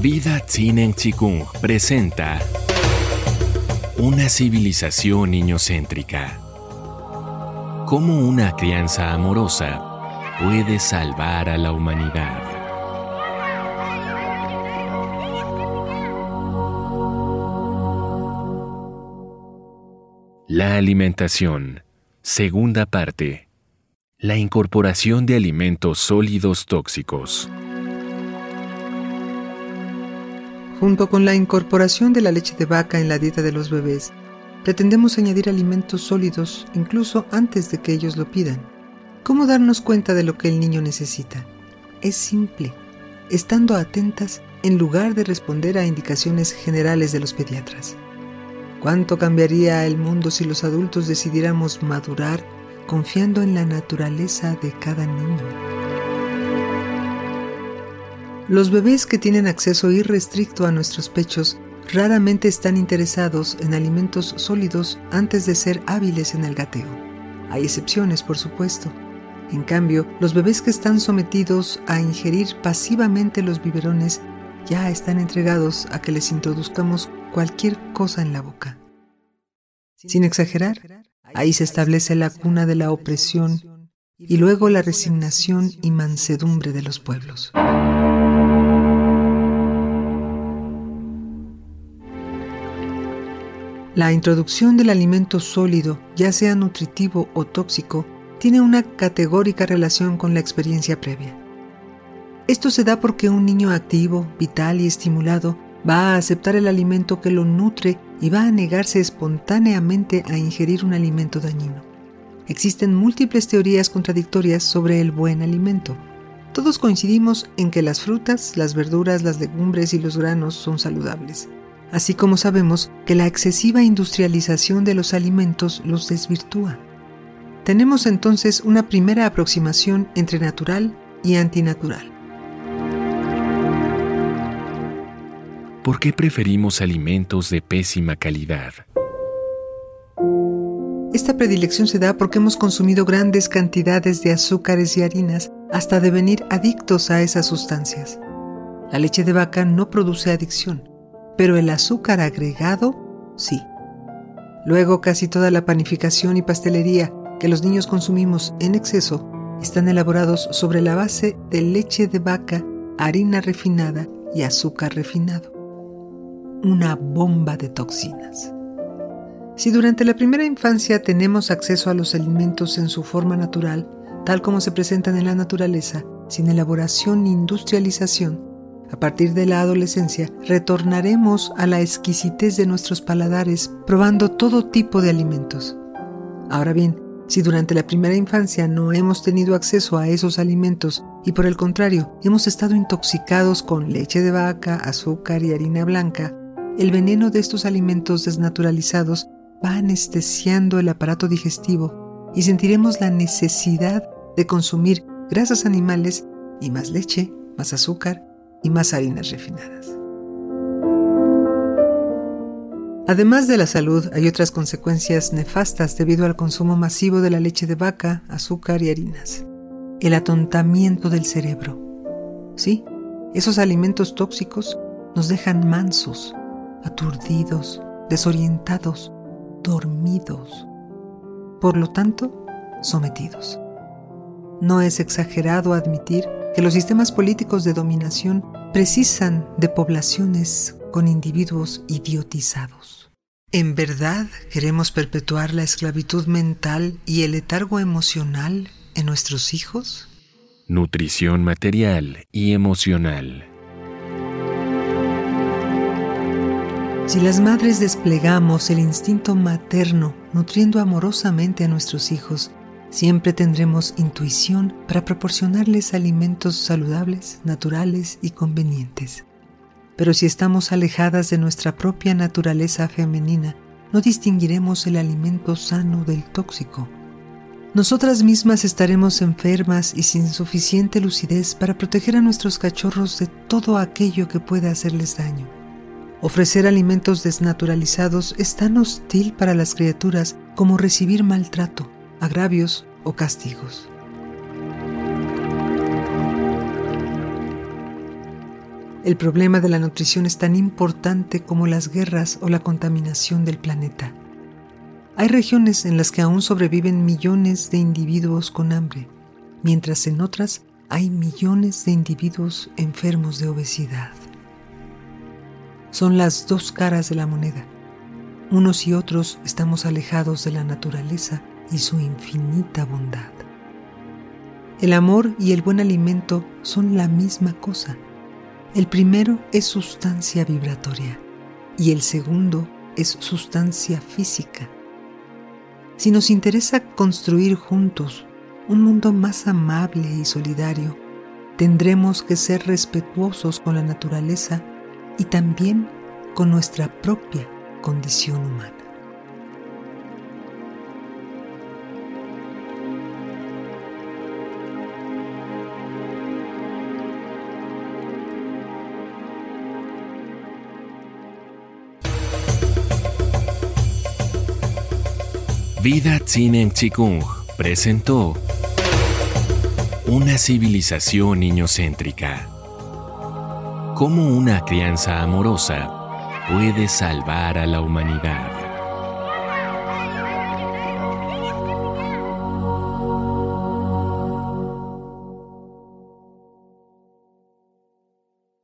Vida Tsinen Chikung presenta Una civilización niñocéntrica. Cómo una crianza amorosa puede salvar a la humanidad. La alimentación. Segunda parte. La incorporación de alimentos sólidos tóxicos. Junto con la incorporación de la leche de vaca en la dieta de los bebés, pretendemos añadir alimentos sólidos incluso antes de que ellos lo pidan. ¿Cómo darnos cuenta de lo que el niño necesita? Es simple, estando atentas en lugar de responder a indicaciones generales de los pediatras. ¿Cuánto cambiaría el mundo si los adultos decidiéramos madurar confiando en la naturaleza de cada niño? Los bebés que tienen acceso irrestricto a nuestros pechos raramente están interesados en alimentos sólidos antes de ser hábiles en el gateo. Hay excepciones, por supuesto. En cambio, los bebés que están sometidos a ingerir pasivamente los biberones ya están entregados a que les introduzcamos cualquier cosa en la boca. Sin exagerar, ahí se establece la cuna de la opresión y luego la resignación y mansedumbre de los pueblos. La introducción del alimento sólido, ya sea nutritivo o tóxico, tiene una categórica relación con la experiencia previa. Esto se da porque un niño activo, vital y estimulado va a aceptar el alimento que lo nutre y va a negarse espontáneamente a ingerir un alimento dañino. Existen múltiples teorías contradictorias sobre el buen alimento. Todos coincidimos en que las frutas, las verduras, las legumbres y los granos son saludables así como sabemos que la excesiva industrialización de los alimentos los desvirtúa. Tenemos entonces una primera aproximación entre natural y antinatural. ¿Por qué preferimos alimentos de pésima calidad? Esta predilección se da porque hemos consumido grandes cantidades de azúcares y harinas hasta devenir adictos a esas sustancias. La leche de vaca no produce adicción, pero el azúcar agregado sí. Luego casi toda la panificación y pastelería que los niños consumimos en exceso están elaborados sobre la base de leche de vaca, harina refinada y azúcar refinado. Una bomba de toxinas. Si durante la primera infancia tenemos acceso a los alimentos en su forma natural, tal como se presentan en la naturaleza, sin elaboración ni industrialización, a partir de la adolescencia, retornaremos a la exquisitez de nuestros paladares probando todo tipo de alimentos. Ahora bien, si durante la primera infancia no hemos tenido acceso a esos alimentos y por el contrario hemos estado intoxicados con leche de vaca, azúcar y harina blanca, el veneno de estos alimentos desnaturalizados va anestesiando el aparato digestivo y sentiremos la necesidad de consumir grasas animales y más leche, más azúcar y más harinas refinadas. Además de la salud, hay otras consecuencias nefastas debido al consumo masivo de la leche de vaca, azúcar y harinas. El atontamiento del cerebro. Sí, esos alimentos tóxicos nos dejan mansos, aturdidos, desorientados, dormidos. Por lo tanto, sometidos. No es exagerado admitir que los sistemas políticos de dominación precisan de poblaciones con individuos idiotizados. ¿En verdad queremos perpetuar la esclavitud mental y el letargo emocional en nuestros hijos? Nutrición material y emocional. Si las madres desplegamos el instinto materno nutriendo amorosamente a nuestros hijos, Siempre tendremos intuición para proporcionarles alimentos saludables, naturales y convenientes. Pero si estamos alejadas de nuestra propia naturaleza femenina, no distinguiremos el alimento sano del tóxico. Nosotras mismas estaremos enfermas y sin suficiente lucidez para proteger a nuestros cachorros de todo aquello que pueda hacerles daño. Ofrecer alimentos desnaturalizados es tan hostil para las criaturas como recibir maltrato agravios o castigos. El problema de la nutrición es tan importante como las guerras o la contaminación del planeta. Hay regiones en las que aún sobreviven millones de individuos con hambre, mientras en otras hay millones de individuos enfermos de obesidad. Son las dos caras de la moneda. Unos y otros estamos alejados de la naturaleza y su infinita bondad. El amor y el buen alimento son la misma cosa. El primero es sustancia vibratoria y el segundo es sustancia física. Si nos interesa construir juntos un mundo más amable y solidario, tendremos que ser respetuosos con la naturaleza y también con nuestra propia condición humana. Vida Tzinen Chikung presentó Una civilización niñocéntrica. Cómo una crianza amorosa puede salvar a la humanidad.